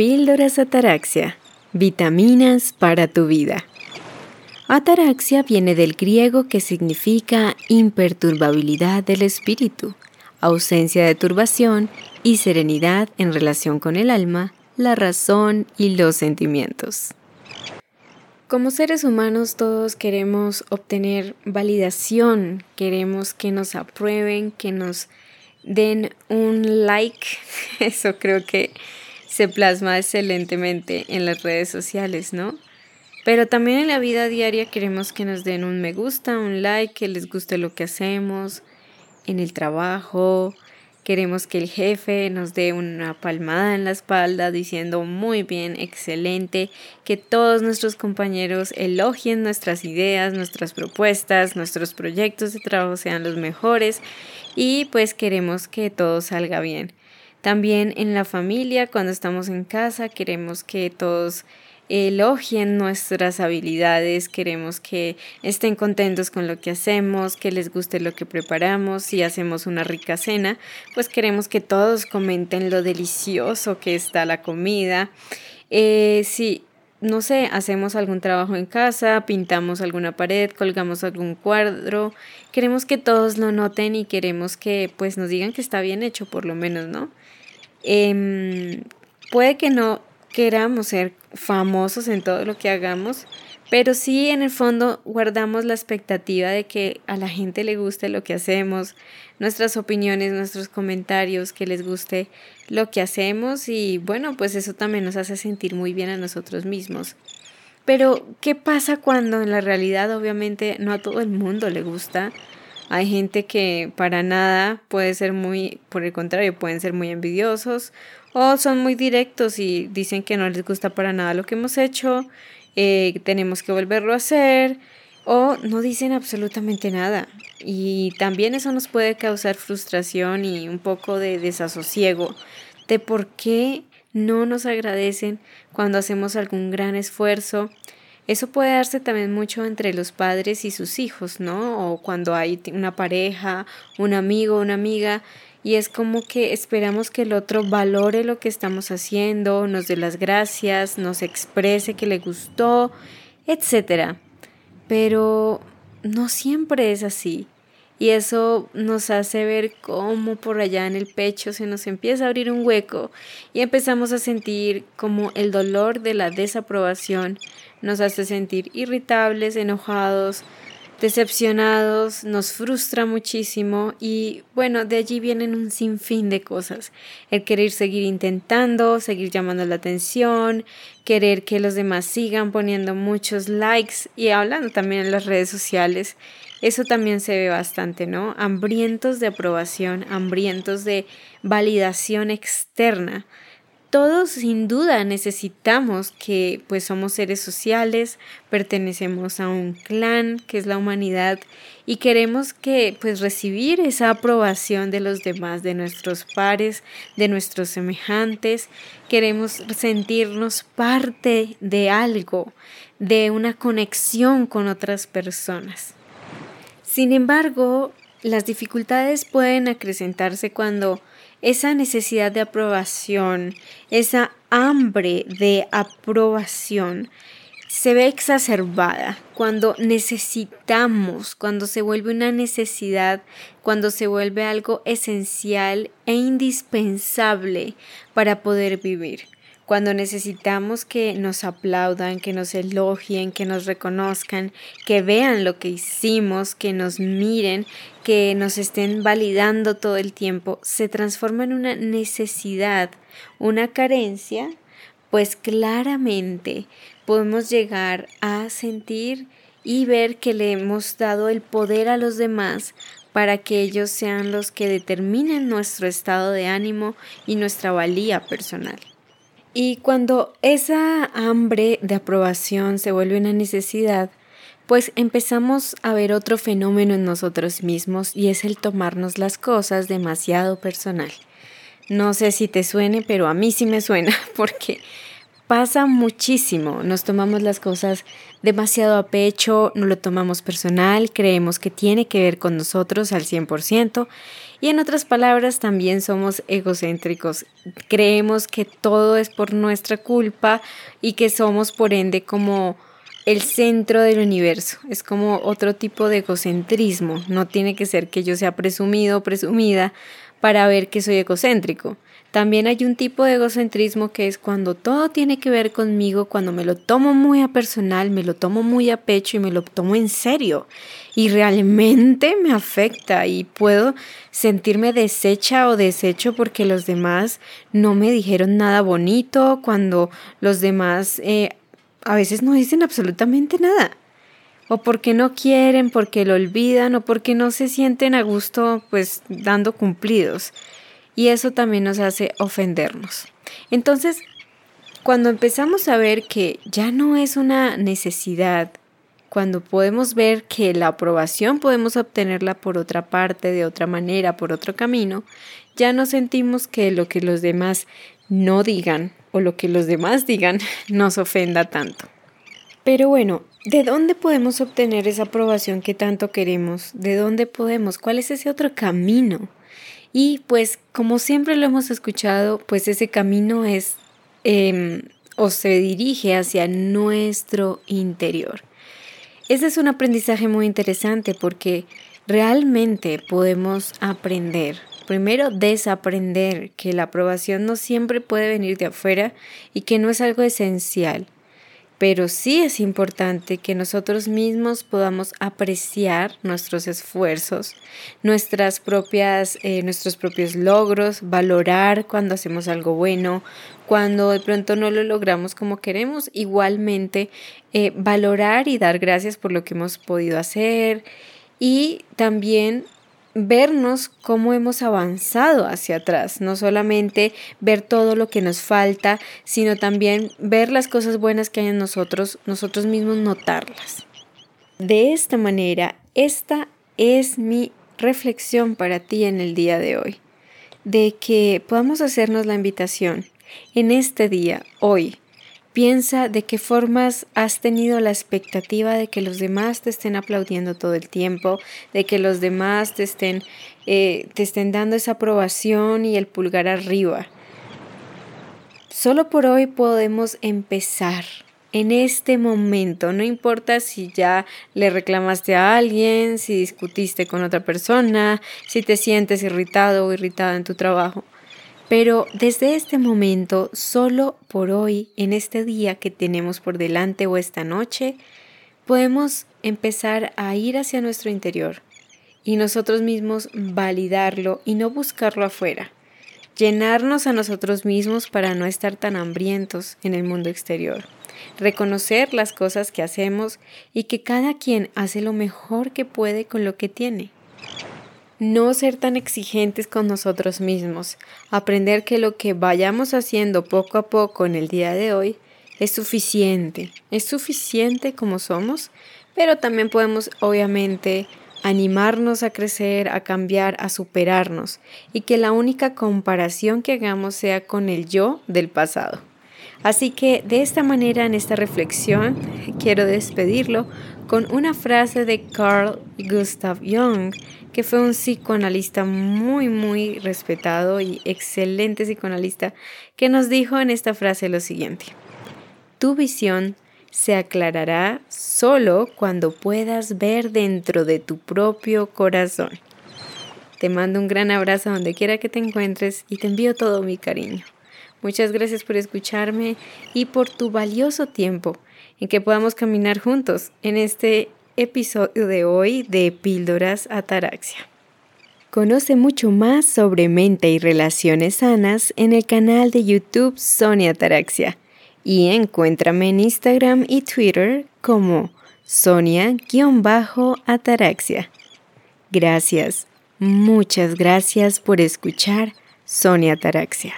Píldoras Ataraxia. Vitaminas para tu vida. Ataraxia viene del griego que significa imperturbabilidad del espíritu, ausencia de turbación y serenidad en relación con el alma, la razón y los sentimientos. Como seres humanos todos queremos obtener validación, queremos que nos aprueben, que nos den un like. Eso creo que se plasma excelentemente en las redes sociales, ¿no? Pero también en la vida diaria queremos que nos den un me gusta, un like, que les guste lo que hacemos, en el trabajo, Queremos que el jefe nos dé una palmada en la espalda diciendo muy bien, excelente, que todos nuestros compañeros elogien nuestras ideas, nuestras propuestas, nuestros proyectos de trabajo sean los mejores y pues queremos que todo salga bien. También en la familia, cuando estamos en casa, queremos que todos elogien nuestras habilidades, queremos que estén contentos con lo que hacemos, que les guste lo que preparamos, si hacemos una rica cena, pues queremos que todos comenten lo delicioso que está la comida. Eh, no sé, hacemos algún trabajo en casa, pintamos alguna pared, colgamos algún cuadro, queremos que todos lo noten y queremos que pues nos digan que está bien hecho por lo menos, ¿no? Em, puede que no queramos ser famosos en todo lo que hagamos, pero sí en el fondo guardamos la expectativa de que a la gente le guste lo que hacemos, nuestras opiniones, nuestros comentarios, que les guste lo que hacemos y bueno, pues eso también nos hace sentir muy bien a nosotros mismos. Pero, ¿qué pasa cuando en la realidad obviamente no a todo el mundo le gusta? Hay gente que para nada puede ser muy, por el contrario, pueden ser muy envidiosos o son muy directos y dicen que no les gusta para nada lo que hemos hecho, eh, tenemos que volverlo a hacer o no dicen absolutamente nada. Y también eso nos puede causar frustración y un poco de desasosiego de por qué no nos agradecen cuando hacemos algún gran esfuerzo. Eso puede darse también mucho entre los padres y sus hijos, ¿no? O cuando hay una pareja, un amigo, una amiga y es como que esperamos que el otro valore lo que estamos haciendo, nos dé las gracias, nos exprese que le gustó, etc. Pero no siempre es así. Y eso nos hace ver cómo por allá en el pecho se nos empieza a abrir un hueco y empezamos a sentir como el dolor de la desaprobación nos hace sentir irritables, enojados, decepcionados, nos frustra muchísimo y bueno, de allí vienen un sinfín de cosas. El querer seguir intentando, seguir llamando la atención, querer que los demás sigan poniendo muchos likes y hablando también en las redes sociales. Eso también se ve bastante, ¿no? Hambrientos de aprobación, hambrientos de validación externa todos sin duda necesitamos que pues somos seres sociales, pertenecemos a un clan que es la humanidad y queremos que pues recibir esa aprobación de los demás, de nuestros pares, de nuestros semejantes, queremos sentirnos parte de algo, de una conexión con otras personas. Sin embargo, las dificultades pueden acrecentarse cuando esa necesidad de aprobación, esa hambre de aprobación, se ve exacerbada cuando necesitamos, cuando se vuelve una necesidad, cuando se vuelve algo esencial e indispensable para poder vivir cuando necesitamos que nos aplaudan, que nos elogien, que nos reconozcan, que vean lo que hicimos, que nos miren, que nos estén validando todo el tiempo, se transforma en una necesidad, una carencia, pues claramente podemos llegar a sentir y ver que le hemos dado el poder a los demás para que ellos sean los que determinen nuestro estado de ánimo y nuestra valía personal. Y cuando esa hambre de aprobación se vuelve una necesidad, pues empezamos a ver otro fenómeno en nosotros mismos y es el tomarnos las cosas demasiado personal. No sé si te suene, pero a mí sí me suena porque pasa muchísimo. Nos tomamos las cosas demasiado a pecho, no lo tomamos personal, creemos que tiene que ver con nosotros al 100% Y en otras palabras, también somos egocéntricos. Creemos que todo es por nuestra culpa y que somos por ende como el centro del universo. Es como otro tipo de egocentrismo. No tiene que ser que yo sea presumido o presumida para ver que soy egocéntrico. También hay un tipo de egocentrismo que es cuando todo tiene que ver conmigo, cuando me lo tomo muy a personal, me lo tomo muy a pecho y me lo tomo en serio. Y realmente me afecta y puedo sentirme deshecha o deshecho porque los demás no me dijeron nada bonito, cuando los demás eh, a veces no dicen absolutamente nada. O porque no quieren, porque lo olvidan o porque no se sienten a gusto pues dando cumplidos y eso también nos hace ofendernos. Entonces, cuando empezamos a ver que ya no es una necesidad, cuando podemos ver que la aprobación podemos obtenerla por otra parte, de otra manera, por otro camino, ya no sentimos que lo que los demás no digan o lo que los demás digan nos ofenda tanto. Pero bueno, ¿de dónde podemos obtener esa aprobación que tanto queremos? ¿De dónde podemos? ¿Cuál es ese otro camino? Y pues como siempre lo hemos escuchado, pues ese camino es em, o se dirige hacia nuestro interior. Ese es un aprendizaje muy interesante porque realmente podemos aprender. Primero, desaprender que la aprobación no siempre puede venir de afuera y que no es algo esencial pero sí es importante que nosotros mismos podamos apreciar nuestros esfuerzos, nuestras propias, eh, nuestros propios logros, valorar cuando hacemos algo bueno, cuando de pronto no lo logramos como queremos, igualmente eh, valorar y dar gracias por lo que hemos podido hacer y también vernos cómo hemos avanzado hacia atrás, no solamente ver todo lo que nos falta, sino también ver las cosas buenas que hay en nosotros, nosotros mismos notarlas. De esta manera, esta es mi reflexión para ti en el día de hoy, de que podamos hacernos la invitación en este día, hoy, Piensa de qué formas has tenido la expectativa de que los demás te estén aplaudiendo todo el tiempo, de que los demás te estén, eh, te estén dando esa aprobación y el pulgar arriba. Solo por hoy podemos empezar en este momento, no importa si ya le reclamaste a alguien, si discutiste con otra persona, si te sientes irritado o irritada en tu trabajo. Pero desde este momento, solo por hoy, en este día que tenemos por delante o esta noche, podemos empezar a ir hacia nuestro interior y nosotros mismos validarlo y no buscarlo afuera. Llenarnos a nosotros mismos para no estar tan hambrientos en el mundo exterior. Reconocer las cosas que hacemos y que cada quien hace lo mejor que puede con lo que tiene no ser tan exigentes con nosotros mismos, aprender que lo que vayamos haciendo poco a poco en el día de hoy es suficiente, es suficiente como somos, pero también podemos obviamente animarnos a crecer, a cambiar, a superarnos y que la única comparación que hagamos sea con el yo del pasado. Así que de esta manera en esta reflexión quiero despedirlo con una frase de Carl Gustav Jung que fue un psicoanalista muy, muy respetado y excelente psicoanalista, que nos dijo en esta frase lo siguiente. Tu visión se aclarará solo cuando puedas ver dentro de tu propio corazón. Te mando un gran abrazo donde quiera que te encuentres y te envío todo mi cariño. Muchas gracias por escucharme y por tu valioso tiempo en que podamos caminar juntos en este episodio de hoy de Píldoras Ataraxia. Conoce mucho más sobre mente y relaciones sanas en el canal de YouTube Sonia Ataraxia y encuéntrame en Instagram y Twitter como Sonia-Ataraxia. Gracias, muchas gracias por escuchar Sonia Ataraxia.